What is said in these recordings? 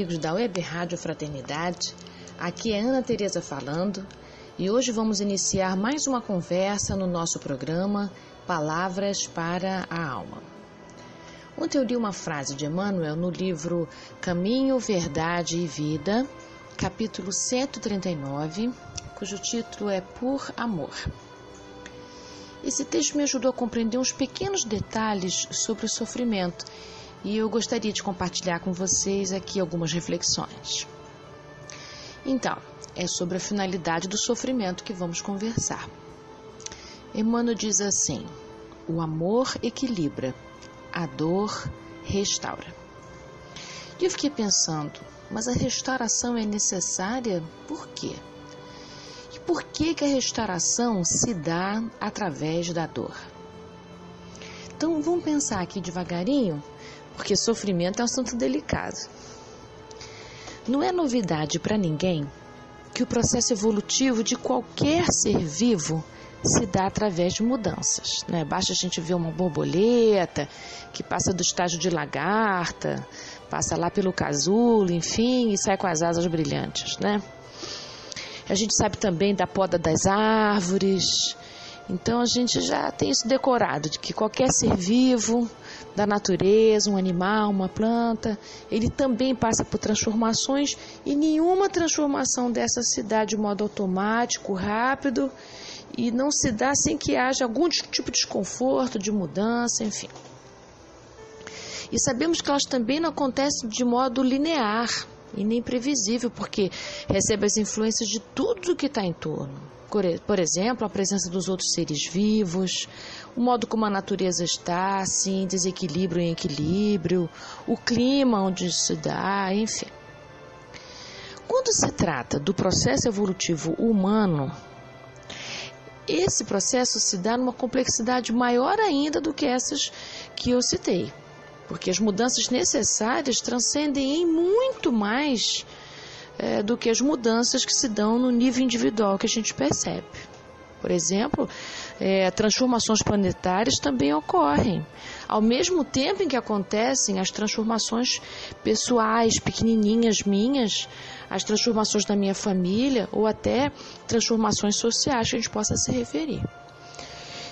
Amigos da Web Rádio Fraternidade. Aqui é Ana Tereza falando e hoje vamos iniciar mais uma conversa no nosso programa Palavras para a Alma. Ontem eu li uma frase de Emmanuel no livro Caminho, Verdade e Vida, capítulo 139, cujo título é Por Amor. Esse texto me ajudou a compreender uns pequenos detalhes sobre o sofrimento e eu gostaria de compartilhar com vocês aqui algumas reflexões. Então, é sobre a finalidade do sofrimento que vamos conversar. Emmanuel diz assim: o amor equilibra, a dor restaura. E eu fiquei pensando, mas a restauração é necessária por quê? E por que, que a restauração se dá através da dor? Então vamos pensar aqui devagarinho porque sofrimento é um assunto delicado. Não é novidade para ninguém que o processo evolutivo de qualquer ser vivo se dá através de mudanças. Né? Basta a gente ver uma borboleta que passa do estágio de lagarta, passa lá pelo casulo, enfim, e sai com as asas brilhantes. Né? A gente sabe também da poda das árvores. Então a gente já tem isso decorado de que qualquer ser vivo da natureza, um animal, uma planta, ele também passa por transformações e nenhuma transformação dessa se dá de modo automático, rápido e não se dá sem que haja algum tipo de desconforto, de mudança, enfim. E sabemos que elas também não acontecem de modo linear e nem previsível, porque recebe as influências de tudo o que está em torno. Por exemplo, a presença dos outros seres vivos, o modo como a natureza está, assim, desequilíbrio em equilíbrio, o clima onde se dá, enfim. Quando se trata do processo evolutivo humano, esse processo se dá numa complexidade maior ainda do que essas que eu citei, porque as mudanças necessárias transcendem em muito mais é, do que as mudanças que se dão no nível individual que a gente percebe. Por exemplo, é, transformações planetárias também ocorrem. Ao mesmo tempo em que acontecem as transformações pessoais, pequenininhas minhas, as transformações da minha família ou até transformações sociais que a gente possa se referir.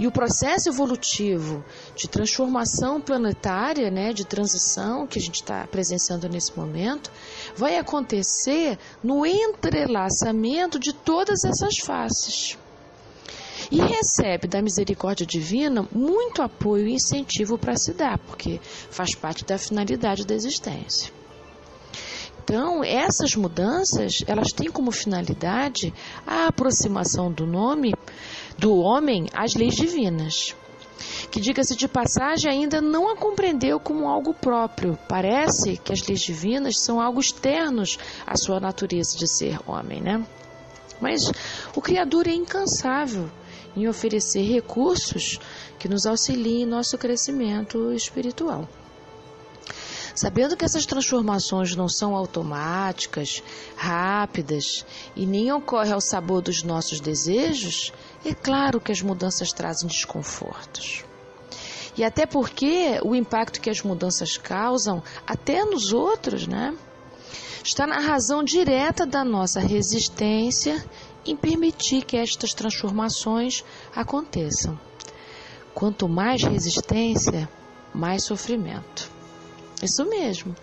E o processo evolutivo de transformação planetária, né, de transição que a gente está presenciando nesse momento, vai acontecer no entrelaçamento de todas essas faces e recebe da misericórdia divina muito apoio e incentivo para se dar, porque faz parte da finalidade da existência. Então, essas mudanças, elas têm como finalidade a aproximação do nome do homem às leis divinas. Que, diga-se de passagem, ainda não a compreendeu como algo próprio. Parece que as leis divinas são algo externos à sua natureza de ser homem, né? Mas o Criador é incansável em oferecer recursos que nos auxiliem em nosso crescimento espiritual. Sabendo que essas transformações não são automáticas, rápidas e nem ocorrem ao sabor dos nossos desejos, é claro que as mudanças trazem desconfortos. E até porque o impacto que as mudanças causam, até nos outros, né, está na razão direta da nossa resistência em permitir que estas transformações aconteçam. Quanto mais resistência, mais sofrimento. Isso mesmo.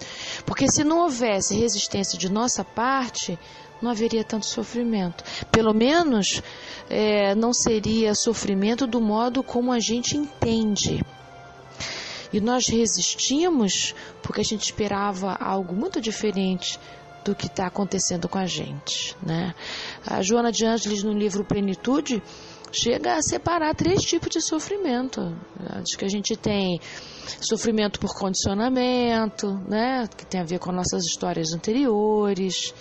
Porque se não houvesse resistência de nossa parte, não haveria tanto sofrimento. Pelo menos é, não seria sofrimento do modo como a gente entende. E nós resistimos porque a gente esperava algo muito diferente do que está acontecendo com a gente. Né? A Joana de Ângeles, no livro Plenitude, chega a separar três tipos de sofrimento. Acho que a gente tem sofrimento por condicionamento, né, que tem a ver com nossas histórias anteriores,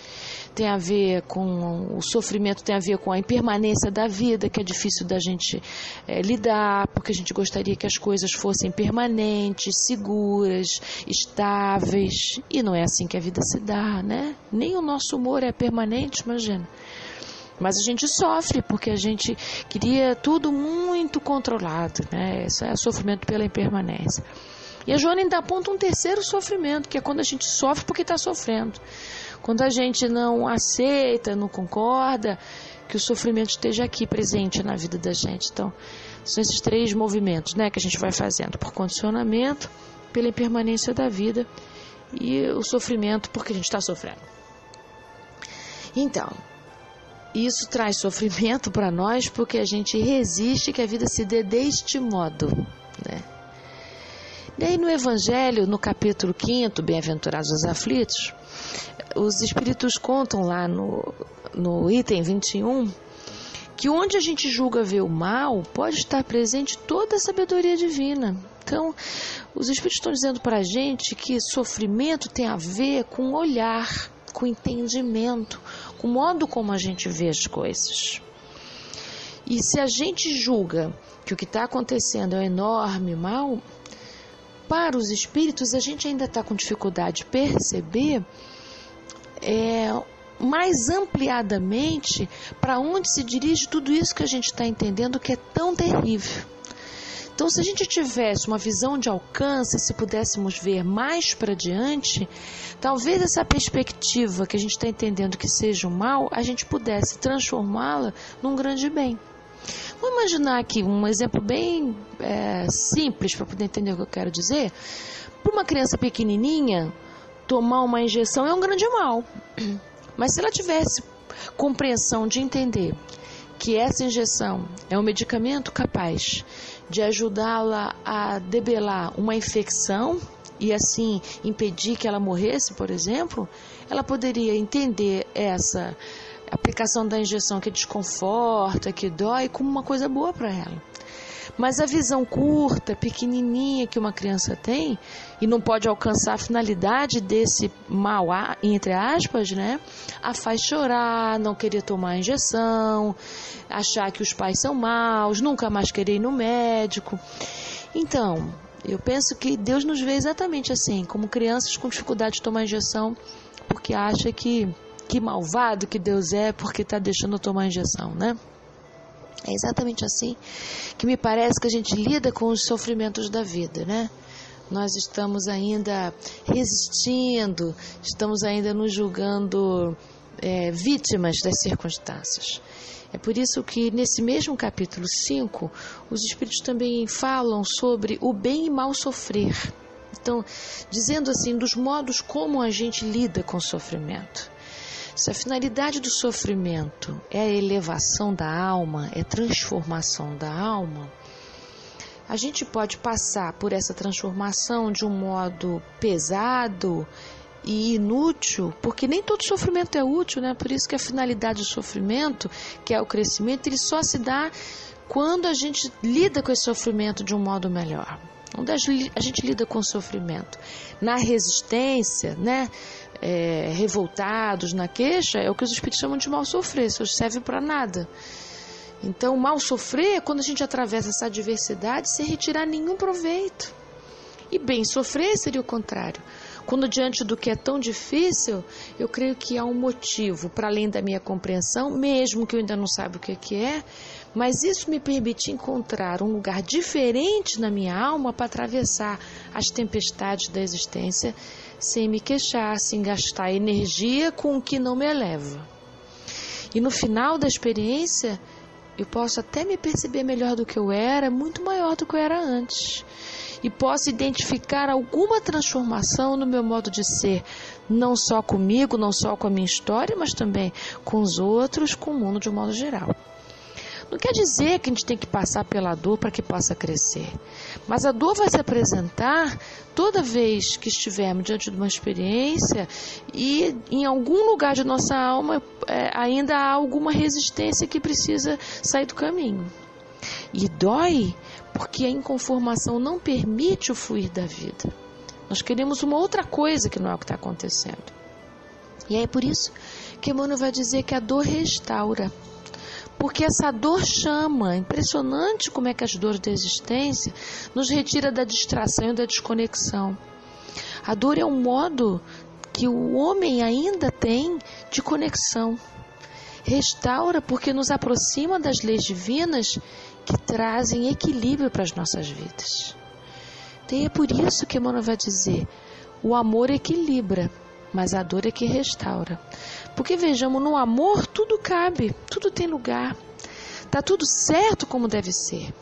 tem a ver com o sofrimento, tem a ver com a impermanência da vida, que é difícil da gente é, lidar, porque a gente gostaria que as coisas fossem permanentes, seguras, estáveis, e não é assim que a vida se dá, né? Nem o nosso humor é permanente, imagina. Mas a gente sofre porque a gente queria tudo muito controlado, né? Isso é sofrimento pela impermanência. E a Joana ainda aponta um terceiro sofrimento, que é quando a gente sofre porque está sofrendo. Quando a gente não aceita, não concorda, que o sofrimento esteja aqui presente na vida da gente. Então, são esses três movimentos né, que a gente vai fazendo: por condicionamento, pela impermanência da vida e o sofrimento porque a gente está sofrendo. Então, isso traz sofrimento para nós porque a gente resiste que a vida se dê deste modo. Né? Daí no Evangelho, no capítulo 5, Bem-aventurados os aflitos, os Espíritos contam lá no, no item 21 que onde a gente julga ver o mal, pode estar presente toda a sabedoria divina. Então, os Espíritos estão dizendo para a gente que sofrimento tem a ver com olhar, com entendimento, com o modo como a gente vê as coisas. E se a gente julga que o que está acontecendo é um enorme mal, para os espíritos a gente ainda está com dificuldade de perceber é, mais ampliadamente para onde se dirige tudo isso que a gente está entendendo que é tão terrível. Então, se a gente tivesse uma visão de alcance, se pudéssemos ver mais para diante, talvez essa perspectiva que a gente está entendendo que seja um mal, a gente pudesse transformá-la num grande bem. Vamos imaginar aqui um exemplo bem é, simples para poder entender o que eu quero dizer. Para uma criança pequenininha, tomar uma injeção é um grande mal. Mas se ela tivesse compreensão de entender que essa injeção é um medicamento capaz de ajudá-la a debelar uma infecção e assim impedir que ela morresse, por exemplo, ela poderia entender essa aplicação da injeção que desconforta, que dói, como uma coisa boa para ela. Mas a visão curta, pequenininha que uma criança tem e não pode alcançar a finalidade desse mal, entre aspas, né? A faz chorar, não querer tomar a injeção, achar que os pais são maus, nunca mais querer ir no médico. Então, eu penso que Deus nos vê exatamente assim, como crianças com dificuldade de tomar injeção, porque acha que que malvado que Deus é porque está deixando tomar injeção, né? É exatamente assim que me parece que a gente lida com os sofrimentos da vida, né? Nós estamos ainda resistindo, estamos ainda nos julgando é, vítimas das circunstâncias. É por isso que nesse mesmo capítulo 5, os Espíritos também falam sobre o bem e mal sofrer. Então, dizendo assim, dos modos como a gente lida com o sofrimento. Se a finalidade do sofrimento é a elevação da alma, é transformação da alma, a gente pode passar por essa transformação de um modo pesado e inútil, porque nem todo sofrimento é útil, né? Por isso que a finalidade do sofrimento, que é o crescimento, ele só se dá quando a gente lida com esse sofrimento de um modo melhor. Onde a gente lida com o sofrimento? Na resistência, né? É, revoltados na queixa é o que os espíritos chamam de mal sofrer, isso serve para nada. Então, mal sofrer é quando a gente atravessa essa adversidade sem retirar nenhum proveito. E bem sofrer seria o contrário. Quando diante do que é tão difícil, eu creio que há um motivo para além da minha compreensão, mesmo que eu ainda não saiba o que, que é, mas isso me permite encontrar um lugar diferente na minha alma para atravessar as tempestades da existência sem me queixar, sem gastar energia com o que não me eleva. E no final da experiência, eu posso até me perceber melhor do que eu era, muito maior do que eu era antes. E posso identificar alguma transformação no meu modo de ser, não só comigo, não só com a minha história, mas também com os outros, com o mundo de um modo geral. Não quer dizer que a gente tem que passar pela dor para que possa crescer. Mas a dor vai se apresentar toda vez que estivermos diante de uma experiência e em algum lugar de nossa alma é, ainda há alguma resistência que precisa sair do caminho. E dói porque a inconformação não permite o fluir da vida. Nós queremos uma outra coisa que não é o que está acontecendo. E é por isso que Emmanuel vai dizer que a dor restaura. Porque essa dor chama, impressionante como é que as dores da existência nos retira da distração e da desconexão. A dor é um modo que o homem ainda tem de conexão. Restaura porque nos aproxima das leis divinas que trazem equilíbrio para as nossas vidas. Então é por isso que Emmanuel vai dizer: o amor equilibra, mas a dor é que restaura. Porque vejamos, no amor tudo cabe, tudo tem lugar. Tá tudo certo como deve ser.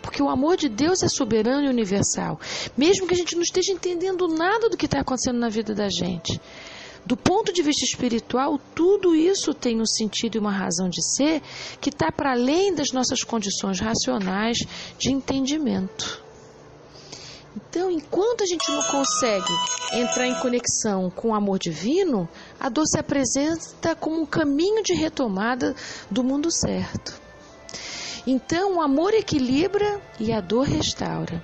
Porque o amor de Deus é soberano e universal. Mesmo que a gente não esteja entendendo nada do que está acontecendo na vida da gente. Do ponto de vista espiritual, tudo isso tem um sentido e uma razão de ser que está para além das nossas condições racionais de entendimento. Então, enquanto a gente não consegue entrar em conexão com o amor divino, a dor se apresenta como um caminho de retomada do mundo certo. Então, o amor equilibra e a dor restaura.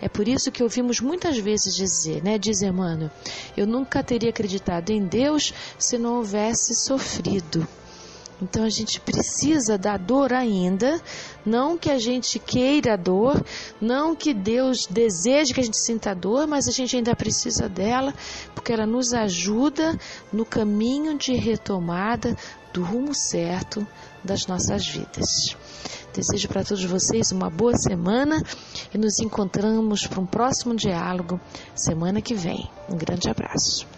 É por isso que ouvimos muitas vezes dizer, né, diz Emmanuel, eu nunca teria acreditado em Deus se não houvesse sofrido. Então a gente precisa da dor ainda, não que a gente queira a dor, não que Deus deseje que a gente sinta a dor, mas a gente ainda precisa dela, porque ela nos ajuda no caminho de retomada do rumo certo das nossas vidas. Desejo para todos vocês uma boa semana e nos encontramos para um próximo diálogo semana que vem. Um grande abraço.